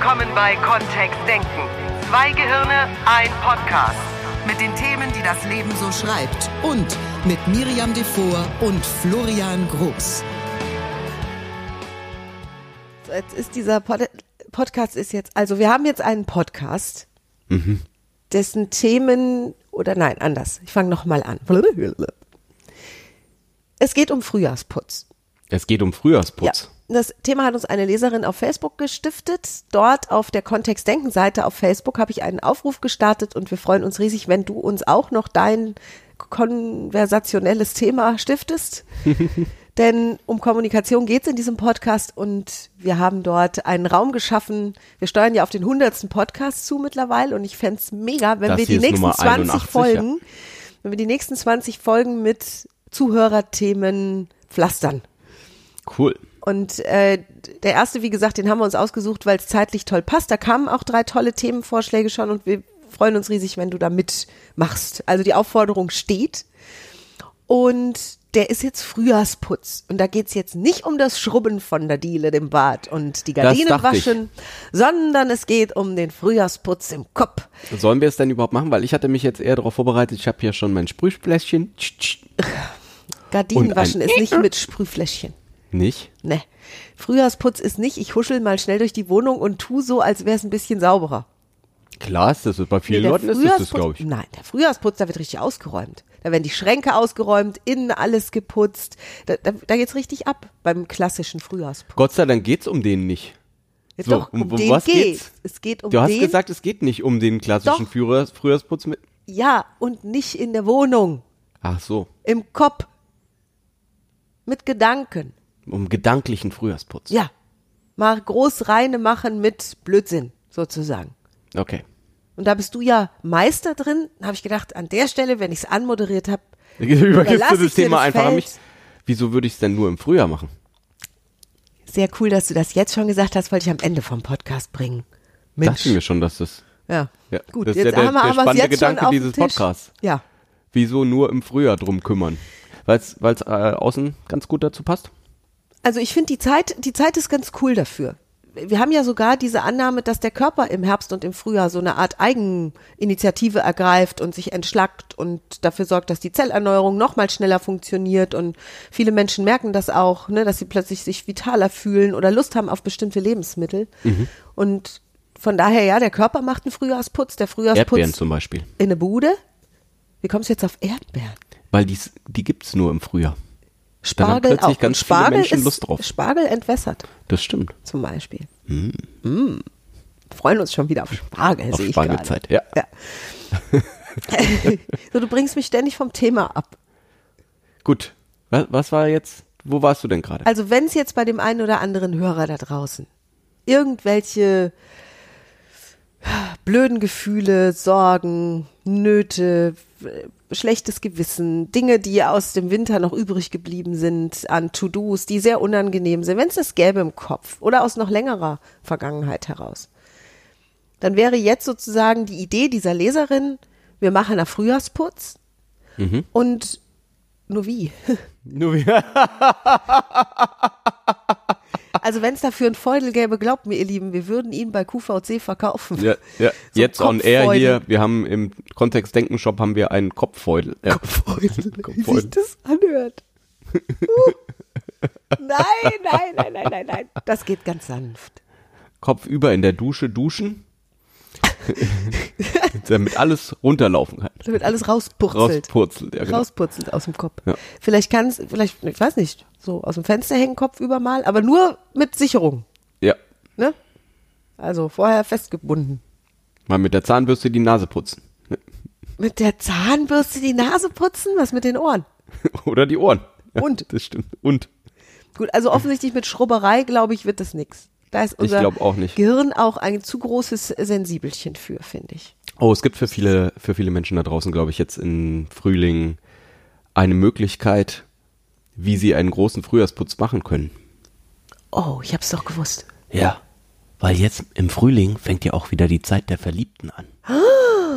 willkommen bei Kontext Denken. Zwei Gehirne, ein Podcast. Mit den Themen, die das Leben so schreibt. Und mit Miriam Devor und Florian Groß. So, Jetzt ist dieser Pod Podcast ist jetzt, also wir haben jetzt einen Podcast, dessen Themen, oder nein, anders. Ich fange nochmal an. Es geht um Frühjahrsputz. Es geht um Frühjahrsputz. Ja, das Thema hat uns eine Leserin auf Facebook gestiftet. Dort auf der Kontext Denken Seite auf Facebook habe ich einen Aufruf gestartet und wir freuen uns riesig, wenn du uns auch noch dein konversationelles Thema stiftest. Denn um Kommunikation geht es in diesem Podcast und wir haben dort einen Raum geschaffen. Wir steuern ja auf den hundertsten Podcast zu mittlerweile und ich fände es mega, wenn Das wir die nächsten Nummer 20 81, Folgen, wenn wir die nächsten 20 Folgen mit Zuhörerthemen pflastern. Cool. Und äh, der erste, wie gesagt, den haben wir uns ausgesucht, weil es zeitlich toll passt. Da kamen auch drei tolle Themenvorschläge schon und wir freuen uns riesig, wenn du da mitmachst. Also die Aufforderung steht. Und der ist jetzt Frühjahrsputz. Und da geht's jetzt nicht um das Schrubben von der Diele, dem Bad und die Gardinen dachte ich. waschen, sondern es geht um den Frühjahrsputz im Kopf. Sollen wir es denn überhaupt machen? Weil ich hatte mich jetzt eher darauf vorbereitet. Ich habe hier schon mein Sprühfläschchen. Gardinen waschen ist nicht mit Sprühfläschchen. Nicht? Ne. Frühjahrsputz ist nicht, ich huschel mal schnell durch die Wohnung und tu so, als wäre es ein bisschen sauberer. Klar ist das. Bei vielen Nee, Leuten ist das, das glaube ich. Nein, der Frühjahrsputz, da wird richtig ausgeräumt. Da werden die Schränke ausgeräumt, innen alles geputzt. Da, da, da geht's richtig ab beim klassischen Frühjahrsputz. Gott sei Dank geht's um den nicht. Ja, so, Doch, um, um den was geht's. Es geht um Du hast den. gesagt, es geht nicht um den klassischen Doch. Frühjahrs Frühjahrsputz mit. ja, und nicht in der Wohnung, Ach so, im Kopf. Mit Gedanken. Um gedanklichen Frühjahrsputz. Ja. Mal groß reine machen mit Blödsinn, sozusagen. Okay. Und da bist du ja Meister drin. Da habe ich gedacht, an der Stelle, wenn ich es anmoderiert habe, Übergibst du ich das Thema das einfach an Feld. mich? Wieso würde ich es denn nur im Frühjahr machen? sehr cool, dass du das jetzt schon gesagt hast, wollte ich am Ende vom Podcast bringen. Mensch. Dachten wir schon, dass das. Ja. Ja, Gut, das ist jetzt ja der- haben wir der spannende jetzt Gedanke dieses. Podcasts. Ja. Wieso nur im Frühjahr drum kümmern? Weil es äh, außen ganz gut dazu passt? Also ich finde die Zeit, die Zeit ist ganz cool dafür. Wir haben ja sogar diese Annahme, dass der Körper im Herbst und im Frühjahr so eine Art Eigeninitiative ergreift und sich entschlackt und dafür sorgt, dass die Zellerneuerung noch mal schneller funktioniert und viele Menschen merken das auch, ne, dass sie plötzlich sich vitaler fühlen oder Lust haben auf bestimmte Lebensmittel. Und von daher ja, der Körper macht einen Frühjahrsputz, der Frühjahrsputz Erdbeeren zum Beispiel. in eine Bude. Wie kommst du jetzt auf Erdbeeren? Weil die's, die gibt's nur im Frühjahr. Spargel plötzlich auch. ganz Spargel Menschen ist, Lust drauf. Spargel entwässert Das stimmt. zum Beispiel. Mm. Freuen uns schon wieder auf Spargel, Auf sehe ich gerade. Spargelzeit, ja. Ja. so, du bringst mich ständig vom Thema ab. Gut. Was, was war jetzt? Wo warst du denn gerade? Also wenn es jetzt bei dem einen oder anderen Hörer da draußen irgendwelche blöden Gefühle, Sorgen, Nöte, schlechtes Gewissen, Dinge, die aus dem Winter noch übrig geblieben sind an To-Dos, die sehr unangenehm sind, wenn es das gäbe im Kopf oder aus noch längerer Vergangenheit heraus, dann wäre jetzt sozusagen die Idee dieser Leserin, wir machen einen Frühjahrsputz. Und nur wie? Nur wie, Also wenn es dafür einen Feudel gäbe, glaubt mir, ihr Lieben, wir würden ihn bei QVC verkaufen. ja, ja. So Jetzt on air Kopffeudel. hier. Wir haben im Kontext Denken Shop haben wir einen Kopffeudel. Ja. Feudel, wie sich Kopffeudel. das anhört. Uh. Nein, nein, nein, nein, nein, nein. Das geht ganz sanft. Kopf über in der Dusche duschen. Damit alles runterlaufen kann. Damit alles rauspurzelt. Rauspurzelt. Ja, genau. Rauspurzelt aus dem Kopf. Ja. Vielleicht kann es, vielleicht, ich weiß nicht, so aus dem Fenster hängen Kopf über mal, aber nur mit Sicherung. ja. Ne? Also vorher festgebunden. Mal mit der Zahnbürste die Nase putzen. Mit der Zahnbürste die Nase putzen? Was mit den Ohren? Oder die Ohren. Ja, Und? Das stimmt. Und. Gut, also offensichtlich mit Schrubberei, glaube ich, wird das nix. Da ist unser auch nicht. Gehirn auch ein zu großes Sensibelchen für, finde ich. Oh, es gibt für viele, für viele Menschen da draußen, glaube ich, jetzt im Frühling eine Möglichkeit, wie sie einen großen Frühjahrsputz machen können. Oh, ich hab's doch gewusst. Ja, weil jetzt im Frühling fängt ja auch wieder die Zeit der Verliebten an.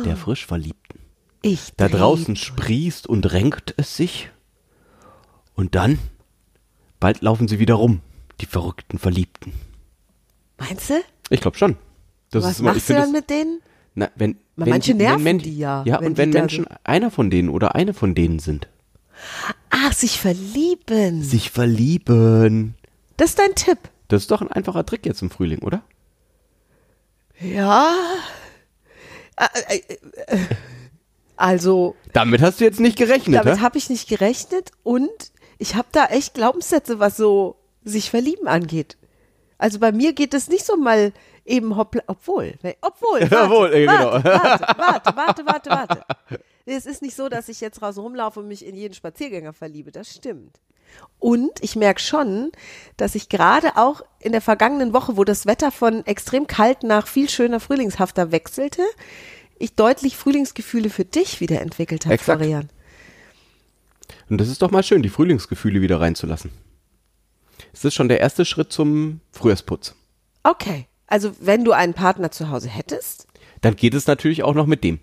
Der frisch Verliebten. Ich Da draußen sprießt und renkt es sich. Und dann, bald laufen sie wieder rum, die verrückten Verliebten. Meinst du? Ich glaube schon. Das Was ist immer, machst du dann das- mit denen? Na, wenn, wenn manche die, nerven wenn die ja, Ja, und wenn Menschen einer von denen oder eine von denen sind. Ach, sich verlieben. Sich verlieben. Das ist dein Tipp. Das ist doch ein einfacher Trick jetzt im Frühling, oder? Ja. Also, Damit hast du jetzt nicht gerechnet, damit habe ich nicht gerechnet und ich habe da echt Glaubenssätze, was so sich verlieben angeht. Also bei mir geht es nicht so mal eben hoppla, obwohl, ne, obwohl, warte, Jawohl, äh, genau. warte, warte, warte, warte, warte, warte. Nee, Es ist nicht so, dass ich jetzt raus rumlaufe und mich in jeden Spaziergänger verliebe, das stimmt. Und ich merke schon, dass ich gerade auch in der vergangenen Woche, wo das Wetter von extrem kalt nach viel schöner frühlingshafter wechselte, ich deutlich Frühlingsgefühle für dich wieder entwickelt habe. Florian. Und das ist doch mal schön, die Frühlingsgefühle wieder reinzulassen. Es ist schon der erste Schritt zum Frühjahrsputz. Okay. Also wenn du einen Partner zu Hause hättest, Dann geht es natürlich auch noch mit dem.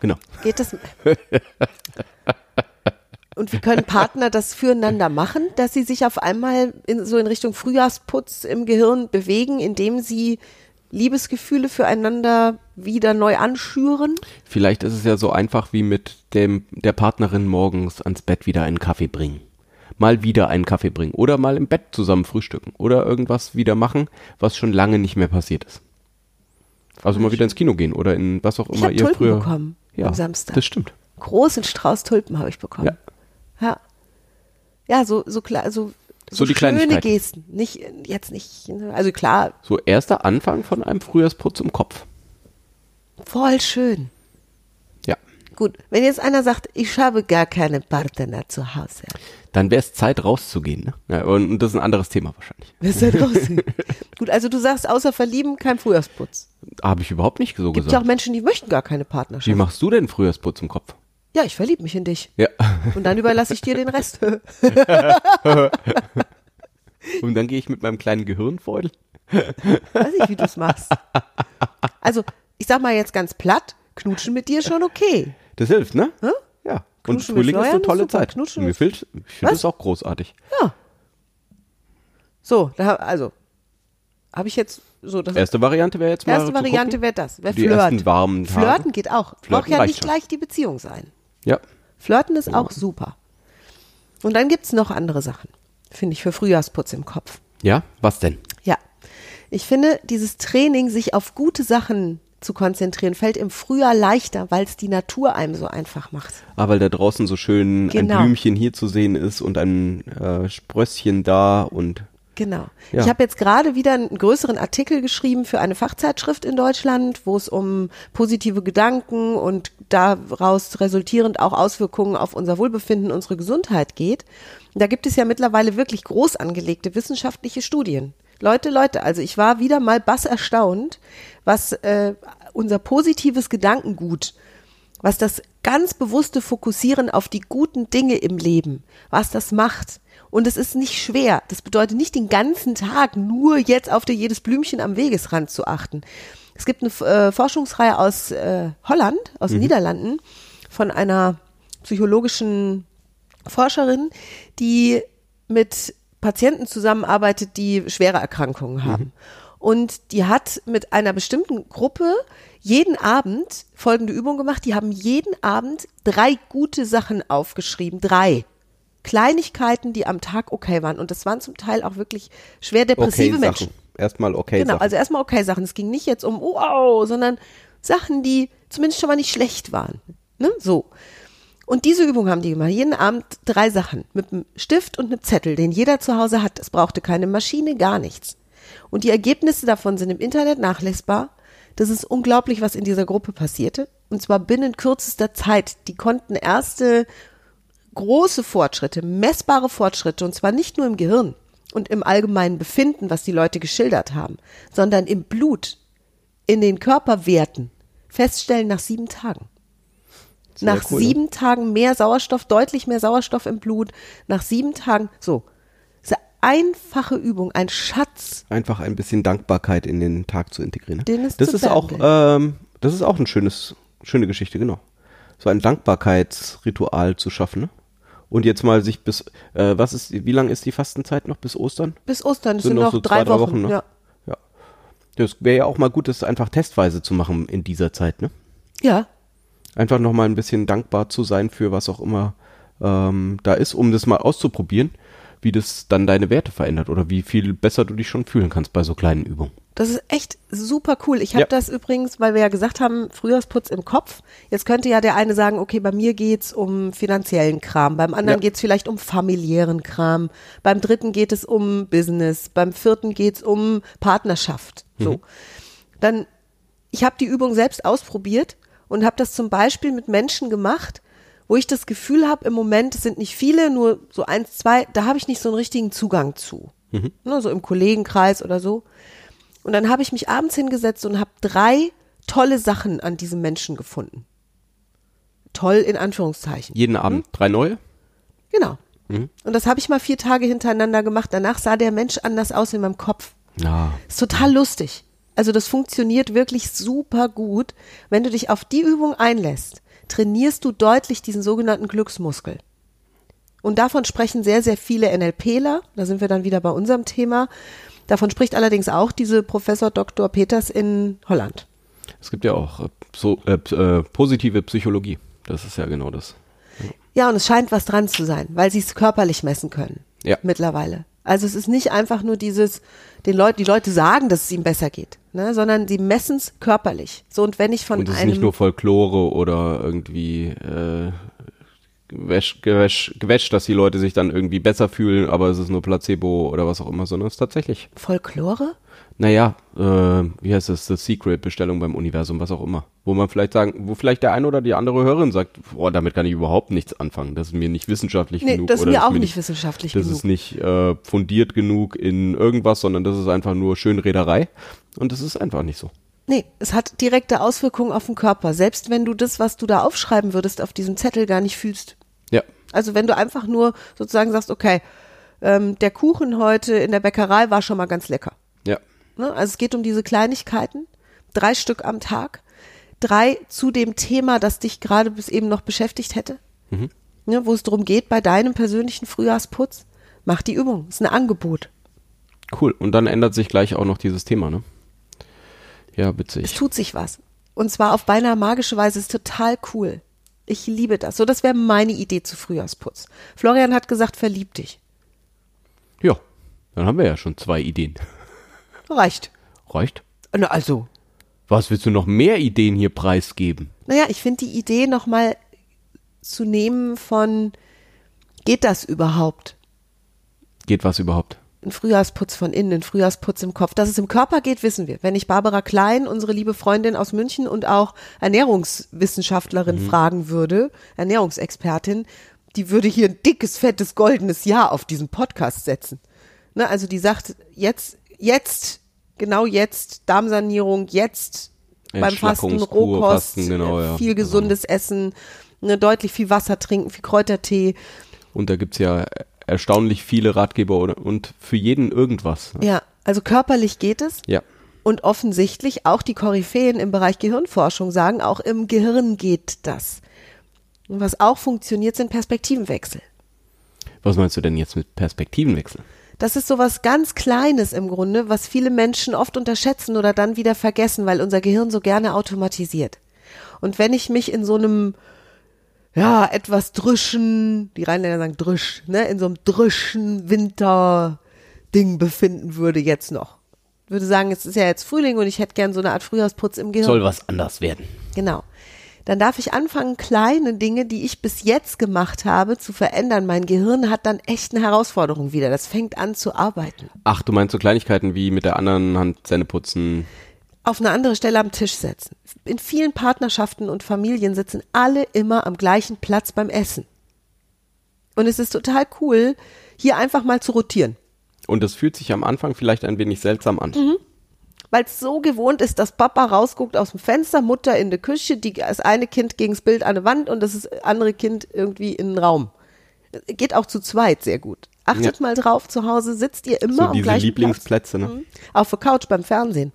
Genau. geht das. Und wie können Partner das füreinander machen, dass sie sich auf einmal in, so in Richtung Frühjahrsputz im Gehirn bewegen, indem sie Liebesgefühle füreinander wieder neu anschüren? Vielleicht ist es ja so einfach wie mit dem, der Partnerin morgens ans Bett wieder einen Kaffee bringen. Mal wieder einen Kaffee bringen. Oder mal im Bett zusammen frühstücken. Oder irgendwas wieder machen, was schon lange nicht mehr passiert ist. Also mal wieder ins Kino gehen oder in was auch Ich immer ihr Tulpen früher. bekommen ja, am Samstag. Das stimmt. Großen Strauß Tulpen habe ich bekommen. Ja. Ja. Ja, so, so klar, so, So die schöne. Gesten. Nicht, jetzt nicht, also klar, So erster Anfang von einem Frühjahrsputz im Kopf. voll schön. Ja. Gut, wenn jetzt einer sagt, ich habe gar keine Partner zu Hause. Dann wäre es Zeit rauszugehen. Ne? Ja, und, und das ist ein anderes Thema wahrscheinlich. Was ist da draußen? Gut, also du sagst, außer Verlieben kein Frühjahrsputz. Habe ich überhaupt nicht so Gibt ja gesagt. auch Menschen, die möchten gar keine Wie Partnerschaft. machst du denn Frühjahrsputz im Kopf? Ja, ich verliebe mich in dich. Ja. Und dann überlasse ich dir den Rest. Und dann gehe ich mit meinem kleinen Gehirnfeudel. Weiß nicht, wie du es machst. Also, ich sag mal jetzt ganz platt, knutschen mit dir ist schon okay. Das hilft, ne? Hä? Ja. Und Knutschen Frühling ist eine tolle super. Zeit. Knutschen Mir fehlt, ich finde das auch großartig. Ja. So, da, also, habe ich jetzt so das Erste Variante wäre jetzt mal erste Variante wäre das. Wäre Die Flirt. ersten warmen Tage. Flirten geht auch. Flirten Braucht ja nicht schon. gleich die Beziehung sein. Ja. Flirten ist auch super. Und dann gibt's noch andere Sachen, finde ich, für Frühjahrsputz im Kopf. Ja, was denn? Ja. Ich finde, dieses Training, sich auf gute Sachen zu konzentrieren, fällt im Frühjahr leichter, weil es die Natur einem so einfach macht. Ah, weil da draußen so schön Genau. ein Blümchen hier zu sehen ist und ein äh, Sprösschen da und Genau. Ja. Ich habe jetzt gerade wieder einen größeren Artikel geschrieben für eine Fachzeitschrift in Deutschland, wo es um positive Gedanken und daraus resultierend auch Auswirkungen auf unser Wohlbefinden, unsere Gesundheit geht. Da gibt es ja mittlerweile wirklich groß angelegte wissenschaftliche Studien. Leute, Leute, also ich war wieder mal bass erstaunt, was äh, unser positives Gedankengut was das ganz bewusste Fokussieren auf die guten Dinge im Leben, was das macht. Und es ist nicht schwer. Das bedeutet nicht den ganzen Tag nur jetzt auf der jedes Blümchen am Wegesrand zu achten. Es gibt eine äh, Forschungsreihe aus äh, Holland, aus den Niederlanden, von einer psychologischen Forscherin, die mit Patienten zusammenarbeitet, die schwere Erkrankungen haben. Und die hat mit einer bestimmten Gruppe jeden Abend folgende Übung gemacht. Die haben jeden Abend drei gute Sachen aufgeschrieben. Drei. Kleinigkeiten, die am Tag okay waren. Und das waren zum Teil auch wirklich schwer depressive okay Menschen. Sachen. Erstmal okay Genau, Sachen. also erstmal okay Sachen. Es ging nicht jetzt um wow, sondern Sachen, die zumindest schon mal nicht schlecht waren. Ne? So. Und diese Übung haben die gemacht. Jeden Abend drei Sachen. Mit einem Stift und einem Zettel, den jeder zu Hause hat. Es brauchte keine Maschine, gar nichts. Und die Ergebnisse davon sind im Internet nachlesbar. Das ist unglaublich, was in dieser Gruppe passierte. Und zwar binnen kürzester Zeit. Die konnten erste große Fortschritte, messbare Fortschritte, und zwar nicht nur im Gehirn und im allgemeinen Befinden, was die Leute geschildert haben, sondern im Blut, in den Körperwerten feststellen nach sieben Tagen. Nach cool, ne? sieben Tagen mehr Sauerstoff, deutlich mehr Sauerstoff im Blut, nach sieben Tagen, so. Diese einfache Übung, ein Schatz. Einfach ein bisschen Dankbarkeit in den Tag zu integrieren. ne? Den es das ist auch, ähm, das ist auch ein schönes, schöne Geschichte, genau. So ein Dankbarkeitsritual zu schaffen. Ne? Und jetzt mal sich bis, äh, was ist, wie lang ist die Fastenzeit noch bis Ostern? Bis Ostern es Sind sind noch noch so drei, zwei, drei Wochen. Wochen, ne? ja. Ja. Das wäre ja auch mal gut, das einfach testweise zu machen in dieser Zeit, ne? Ja, Einfach nochmal ein bisschen dankbar zu sein für was auch immer ähm, da ist, um das mal auszuprobieren, wie das dann deine Werte verändert oder wie viel besser du dich schon fühlen kannst bei so kleinen Übungen. Das ist echt super cool. Ich habe Ja. das übrigens, weil wir ja gesagt haben, Frühjahrsputz im Kopf. Jetzt könnte ja der eine sagen, okay, bei mir geht's um finanziellen Kram, beim anderen Ja. geht's vielleicht um familiären Kram, beim dritten geht es um Business, beim vierten geht's um Partnerschaft. So. Dann, ich habe die Übung selbst ausprobiert und habe das zum Beispiel mit Menschen gemacht, wo ich das Gefühl habe, im Moment es sind nicht viele, nur so eins, zwei, da habe ich nicht so einen richtigen Zugang zu. Ne, so im Kollegenkreis oder so. Und dann habe ich mich abends hingesetzt und habe drei tolle Sachen an diesem Menschen gefunden. Toll in Anführungszeichen. Jeden Abend drei neue? Genau. Und das habe ich mal vier Tage hintereinander gemacht. Danach sah der Mensch anders aus in meinem Kopf. Ja. Ist total lustig. Also das funktioniert wirklich super gut. Wenn du dich auf die Übung einlässt, trainierst du deutlich diesen sogenannten Glücksmuskel. Und davon sprechen sehr, sehr viele NLPler. Da sind wir dann wieder bei unserem Thema. Davon spricht allerdings auch diese Professor Dr. Peters in Holland. Es gibt ja auch äh, so, äh, äh, positive Psychologie. Das ist ja genau das. Ja, und es scheint was dran zu sein, weil sie es körperlich messen können. Ja. Mittlerweile. Also es ist nicht einfach nur dieses, den Leuten, die Leute sagen, dass es ihnen besser geht, ne, sondern sie messen es körperlich. So, und wenn ich von Und es ist einem. nicht nur Folklore oder irgendwie äh, Gewäsch, Gewäsch, Gewäsch, dass die Leute sich dann irgendwie besser fühlen, aber es ist nur Placebo oder was auch immer, sondern es ist tatsächlich, Folklore? Naja, äh, wie heißt das, The Secret, Bestellung beim Universum, was auch immer. Wo man vielleicht sagen, wo vielleicht der eine oder die andere Hörerin sagt, boah, damit kann ich überhaupt nichts anfangen, das ist mir nicht wissenschaftlich Nee, genug. das ist oder mir auch mir nicht wissenschaftlich Das genug. ist nicht äh, fundiert genug in irgendwas, sondern das ist einfach nur Schönrederei. Und das ist einfach nicht so. Nee, es hat direkte Auswirkungen auf den Körper, selbst wenn du das, was du da aufschreiben würdest, auf diesem Zettel gar nicht fühlst. Ja. Also wenn du einfach nur sozusagen sagst, okay, ähm, der Kuchen heute in der Bäckerei war schon mal ganz lecker. Ne? Also es geht um diese Kleinigkeiten, drei Stück am Tag, drei zu dem Thema, das dich gerade bis eben noch beschäftigt hätte, ne? wo es darum geht, bei deinem persönlichen Frühjahrsputz, mach die Übung, ist ein Angebot. Cool. Und dann ändert sich gleich auch noch dieses Thema, ne? Ja, Es witzig. tut sich was. Und zwar auf beinahe magische Weise, ist total cool. Ich liebe das. So, das wäre meine Idee zu Frühjahrsputz. Florian hat gesagt, verlieb dich. Ja. Dann haben wir ja schon zwei Ideen. Reicht. Reicht? Na, Also, Was willst du noch mehr Ideen hier preisgeben? naja, ich finde die Idee nochmal zu nehmen von, geht das überhaupt? Geht was überhaupt? Ein Frühjahrsputz von innen, ein Frühjahrsputz im Kopf. Dass es im Körper geht, wissen wir. Wenn ich Barbara Klein, unsere liebe Freundin aus München und auch Ernährungswissenschaftlerin fragen würde, Ernährungsexpertin, die würde hier ein dickes, fettes, goldenes Ja auf diesen Podcast setzen. Ne, also die sagt, jetzt, jetzt, genau jetzt, Darmsanierung, jetzt beim Fasten, Rohkost, Fasten, genau, ja. viel gesundes Essen, ne, deutlich viel Wasser trinken, viel Kräutertee. Und da gibt's ja erstaunlich viele Ratgeber und für jeden irgendwas. ne? Ja, also körperlich geht es. Ja. Und offensichtlich auch die Koryphäen im Bereich Gehirnforschung sagen, auch im Gehirn geht das. Und was auch funktioniert, sind Perspektivenwechsel. Was meinst du denn jetzt mit Perspektivenwechsel? Das ist sowas ganz Kleines im Grunde, was viele Menschen oft unterschätzen oder dann wieder vergessen, weil unser Gehirn so gerne automatisiert. Und wenn ich mich in so einem, ja, etwas drüschen, die Rheinländer sagen drüsch, ne, in so einem drüschen Winterding befinden würde jetzt noch. Würde sagen, es ist ja jetzt Frühling und ich hätte gern so eine Art Frühjahrsputz im Gehirn. Soll was anders werden. Genau. Dann darf ich anfangen, kleine Dinge, die ich bis jetzt gemacht habe, zu verändern. Mein Gehirn hat dann echt eine Herausforderung wieder. Das fängt an zu arbeiten. Ach, du meinst so Kleinigkeiten wie mit der anderen Hand Zähne putzen. Auf eine andere Stelle am Tisch setzen. In vielen Partnerschaften und Familien sitzen alle immer am gleichen Platz beim Essen. Und es ist total cool, hier einfach mal zu rotieren. Und das fühlt sich am Anfang vielleicht ein wenig seltsam an. Weil es so gewohnt ist, dass Papa rausguckt aus dem Fenster, Mutter in der Küche, die, das eine Kind gegens Bild an der Wand und das ist andere Kind irgendwie in den Raum. Geht auch zu zweit sehr gut. Achtet Ja. mal drauf, zu Hause sitzt ihr immer So diese gleichen Lieblingsplätze, Platz. ne? Mhm. Auf der Couch beim Fernsehen.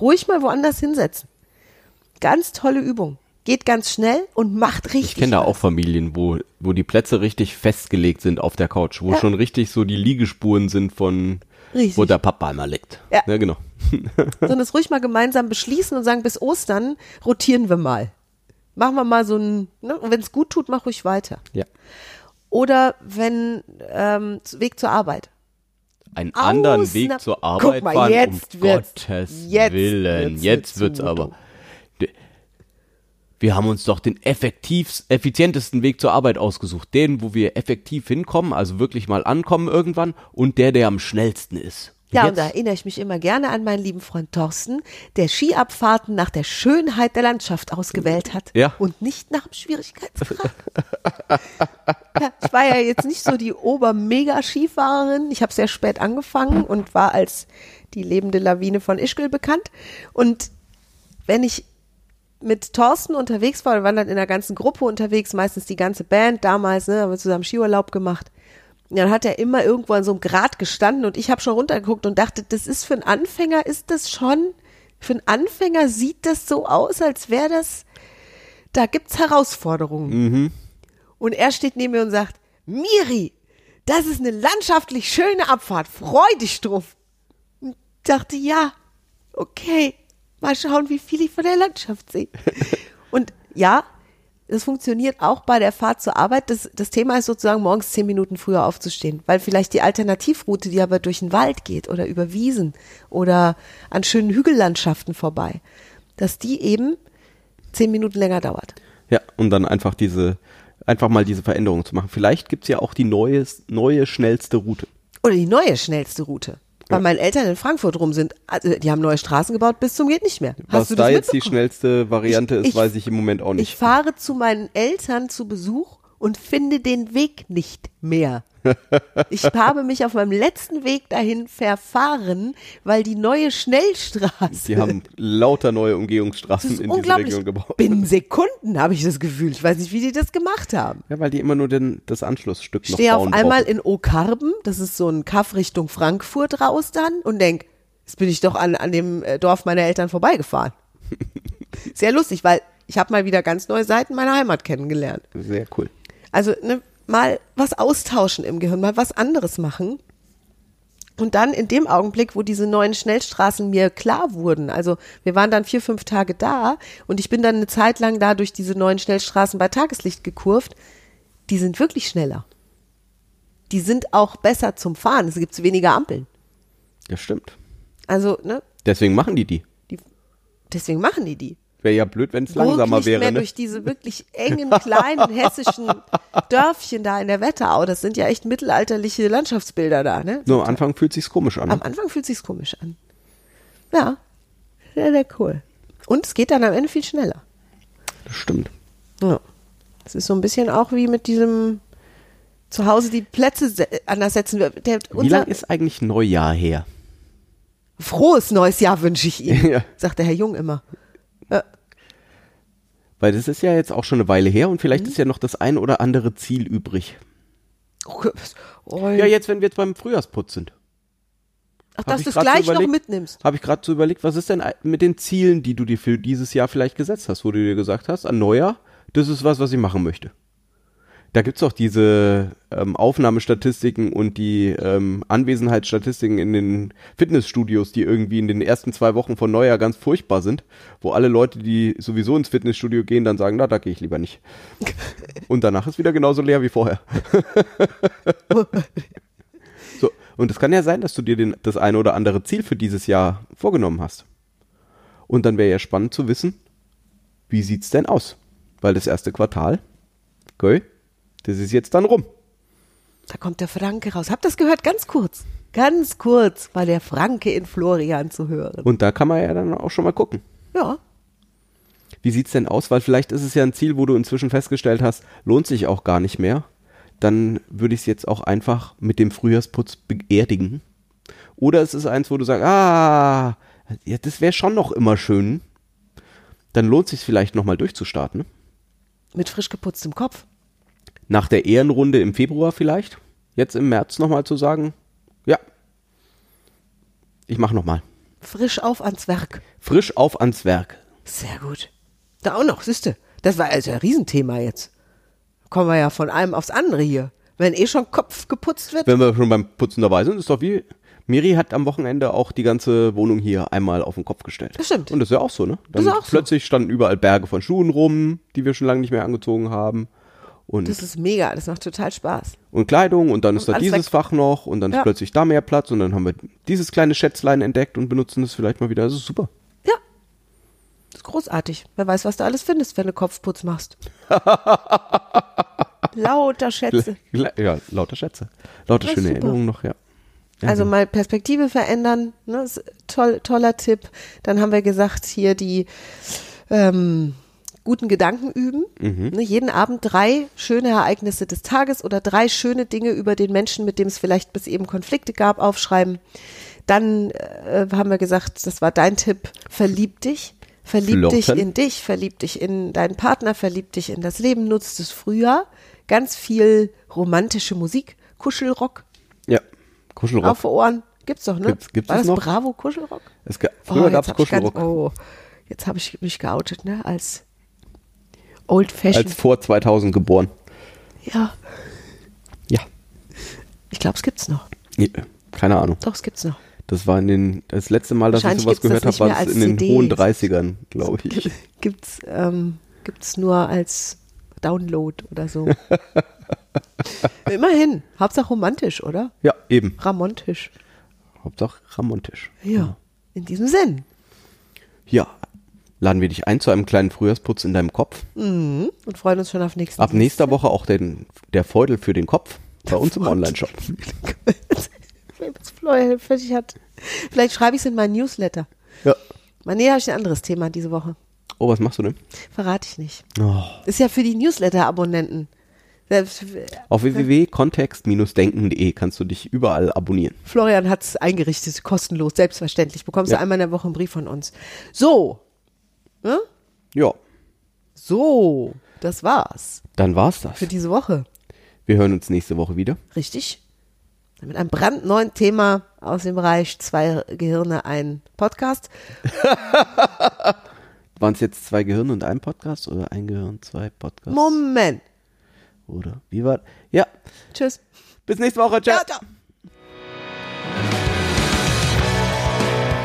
Ruhig mal woanders hinsetzen. Ganz tolle Übung. Geht ganz schnell und macht richtig. Ich kenne da auch Familien, wo, wo die Plätze richtig festgelegt sind auf der Couch, wo Ja. schon richtig so die Liegespuren sind von, Richtig. wo der Papa einmal liegt. Ja. genau. sondern es ruhig mal gemeinsam beschließen und sagen, bis Ostern rotieren wir mal. Machen wir mal so ein, ne? und wenn es gut tut, mach ruhig weiter. Ja. Oder wenn ähm, Weg zur Arbeit. Einen anderen Ausna- Weg zur Guck Arbeit mal, fahren, jetzt um wird's- Gottes jetzt Willen. wird's jetzt wird's aber. Wir haben uns doch den effektiv, effizientesten Weg zur Arbeit ausgesucht. Den, wo wir effektiv hinkommen, also wirklich mal ankommen irgendwann und der, der am schnellsten ist. Ja, und da erinnere ich mich immer gerne an meinen lieben Freund Thorsten, der Skiabfahrten nach der Schönheit der Landschaft ausgewählt hat Ja. und nicht nach dem Schwierigkeitsgrad. ja, ich war ja jetzt nicht so die Ober-Mega-Skifahrerin. Ich habe sehr spät angefangen und war als die lebende Lawine von Ischgl bekannt. Und wenn ich mit Thorsten unterwegs war, wir waren dann in der ganzen Gruppe unterwegs, meistens die ganze Band damals, ne, haben wir zusammen Skiurlaub gemacht. Dann hat er immer irgendwo an so einem Grat gestanden und ich habe schon runtergeguckt und dachte, das ist für einen Anfänger, ist das schon, für einen Anfänger sieht das so aus, als wäre das, da gibt's Herausforderungen. Und er steht neben mir und sagt, Miri, das ist eine landschaftlich schöne Abfahrt, freu dich drauf. Und ich dachte, ja, okay, mal schauen, wie viel ich von der Landschaft sehe. Und ja, das funktioniert auch bei der Fahrt zur Arbeit. Das, das Thema ist sozusagen morgens zehn Minuten früher aufzustehen, weil vielleicht die Alternativroute, die aber durch den Wald geht oder über Wiesen oder an schönen Hügellandschaften vorbei, dass die eben zehn Minuten länger dauert. Ja, und dann einfach diese, einfach mal diese Veränderung zu machen. Vielleicht gibt's ja auch die neue, neue schnellste Route. Oder die neue schnellste Route. Weil meine Eltern in Frankfurt rum sind, also die haben neue Straßen gebaut bis zum geht nicht mehr. Was Hast du da jetzt die schnellste Variante Ich- ist, ich- weiß ich im Moment auch Ich nicht. fahre zu meinen Eltern zu Besuch und finde den Weg nicht mehr. Ich habe mich auf meinem letzten Weg dahin verfahren, weil die neue Schnellstraße. Die haben lauter neue Umgehungsstraßen in diese unglaublich. Region gebaut. Binnen Sekunden habe ich das Gefühl. Ich weiß nicht, wie die das gemacht haben. Ja, weil die immer nur den, das Anschlussstück Ich noch stehe auf einmal brauchen. in Okarben, das ist so ein Kaff Richtung Frankfurt raus dann und denk, jetzt bin ich doch an, an dem äh, Dorf meiner Eltern vorbeigefahren. Sehr lustig, weil ich habe mal wieder ganz neue Seiten meiner Heimat kennengelernt. Sehr cool. Also ne, mal was austauschen im Gehirn, mal was anderes machen. Und dann in dem Augenblick, wo diese neuen Schnellstraßen mir klar wurden, also wir waren dann vier, fünf Tage da und ich bin dann eine Zeit lang da durch diese neuen Schnellstraßen bei Tageslicht gekurvt, die sind wirklich schneller. Die sind auch besser zum Fahren. Es gibt weniger Ampeln. Ja, stimmt. Also, ne, Deswegen machen die die. die, deswegen machen die die. Wäre ja blöd, wenn es langsamer nicht wäre. mehr Ne? durch diese wirklich engen, kleinen hessischen Dörfchen da in der Wetterau. Das sind ja echt mittelalterliche Landschaftsbilder da, ne? Nur am Anfang fühlt sich's komisch an. Am Anfang fühlt sich's komisch an. Ja, sehr, sehr cool. Und es geht dann am Ende viel schneller. Das stimmt. Ja. Es ist so ein bisschen auch wie mit diesem zu Hause die Plätze anders setzen. Der, Wie unser lang ist eigentlich Neujahr her? frohes neues Jahr wünsche ich Ihnen, Ja. sagt der Herr Jung immer. Weil das ist ja jetzt auch schon eine Weile her und Mhm. vielleicht ist ja noch das ein oder andere Ziel übrig. Oh, oh, Ja, jetzt, wenn wir jetzt beim Frühjahrsputz sind. ach, dass du es grad so gleich noch mitnimmst. Habe ich gerade so überlegt, was ist denn mit den Zielen, die du dir für dieses Jahr vielleicht gesetzt hast, wo du dir gesagt hast, an Neujahr, das ist was, was ich machen möchte. Da gibt's auch diese ähm, Aufnahmestatistiken und die ähm, Anwesenheitsstatistiken in den Fitnessstudios, die irgendwie in den ersten zwei Wochen von Neujahr ganz furchtbar sind, wo alle Leute, die sowieso ins Fitnessstudio gehen, dann sagen, na, da gehe ich lieber nicht. Und danach ist wieder genauso leer wie vorher. so, und es kann ja sein, dass du dir den, das eine oder andere Ziel für dieses Jahr vorgenommen hast. Und dann wäre ja spannend zu wissen, wie sieht's denn aus? Weil das erste Quartal, okay, das ist jetzt dann rum. Da kommt der Franke raus. Habt ihr das gehört? Ganz kurz. Ganz kurz war der Franke in Florian zu hören. Und da kann man ja dann auch schon mal gucken. Ja. Wie sieht's denn aus? Weil vielleicht ist es ja ein Ziel, wo du inzwischen festgestellt hast, lohnt sich auch gar nicht mehr. Dann würde ich es jetzt auch einfach mit dem Frühjahrsputz beerdigen. Oder es ist eins, wo du sagst, ah, ja, das wäre schon noch immer schön. Dann lohnt sich vielleicht nochmal durchzustarten. Mit frisch geputztem Kopf. Nach der Ehrenrunde im Februar vielleicht. Jetzt im März nochmal zu sagen, ja, ich mache nochmal. Frisch auf ans Werk. Frisch auf ans Werk. Sehr gut. Da auch noch, siehste. Das war also ein Riesenthema jetzt. Kommen wir ja von einem aufs andere hier. Wenn eh schon Kopf geputzt wird. Wenn wir schon beim Putzen dabei sind, ist doch wie Miri hat am Wochenende auch die ganze Wohnung hier einmal auf den Kopf gestellt. Das stimmt. Und das ist ja auch so, ne? Dann ist auch so. plötzlich standen überall Berge von Schuhen rum, die wir schon lange nicht mehr angezogen haben. Und, Das ist mega, das macht total Spaß. und Kleidung und dann ist da dieses weg. Fach noch und dann Ja. ist plötzlich da mehr Platz und dann haben wir dieses kleine Schätzlein entdeckt und benutzen es vielleicht mal wieder. Das ist super. Ja. Das ist großartig. Wer weiß, was du alles findest, wenn du Kopfputz machst. Lauter Schätze. Ja, lauter Schätze. Lauter schöne super. Erinnerungen noch, ja. Also mal Perspektive verändern, ne? ist toll, toller Tipp. Dann haben wir gesagt, hier die ähm, guten Gedanken üben. Ne? Jeden Abend drei schöne Ereignisse des Tages oder drei schöne Dinge über den Menschen, mit dem es vielleicht bis eben Konflikte gab, aufschreiben. Dann äh, haben wir gesagt, das war dein Tipp, verlieb dich. Verlieb dich Flirten. in dich, verlieb dich in deinen Partner, verlieb dich in das Leben, nutzt es früher. Ganz viel romantische Musik, Kuschelrock, Ja, Kuschelrock. auf Ohren. Gibt's doch, ne? Gibt's- gibt's War das noch? Bravo Kuschelrock? Es Oh, früher jetzt gab es hab ich ganz- Kuschelrock. Oh, jetzt habe ich mich geoutet, ne? Als Old Fashion. Als vor 2000 geboren. ja, Ja. ich glaube, es gibt's noch. Ja, Keine Ahnung. Doch, es gibt's noch. Das war in den, das letzte Mal, dass ich sowas gehört habe, war als in den CD. hohen 30ern, glaube ich. Gibt's, ähm, gibt's nur als Download oder so. Immerhin. Hauptsache romantisch, oder? Ja, eben. Ramontisch. Hauptsache Ramontisch. Ja. In diesem Sinn. Ja. Laden wir dich ein zu einem kleinen Frühjahrsputz in deinem Kopf. Mhm. Und freuen uns schon auf nächsten Ab nächster Woche auch den, der Feudel für den Kopf bei uns im Online-Shop. Was Florian fertig hat. Vielleicht schreibe ich es in meinen Newsletter. Ja. Mal nee, habe ich ein anderes Thema diese Woche. Oh, was machst du denn? Verrate ich nicht. Oh. Ist ja für die Newsletter-Abonnenten. Auf www.kontext-denken.de kannst du dich überall abonnieren. Florian hat es eingerichtet, kostenlos, selbstverständlich. Bekommst Ja. du einmal in der Woche einen Brief von uns. So. Ne? Ja, So. Das war's dann war's das. für diese Woche. Wir hören uns nächste Woche wieder. Richtig? Mit einem brandneuen Thema aus dem Bereich zwei Gehirne, ein Podcast. Waren es jetzt zwei Gehirne und ein Podcast oder ein Gehirn, zwei Podcasts? Moment. Oder wie war? Ja, Tschüss. bis nächste Woche. Ciao. ciao.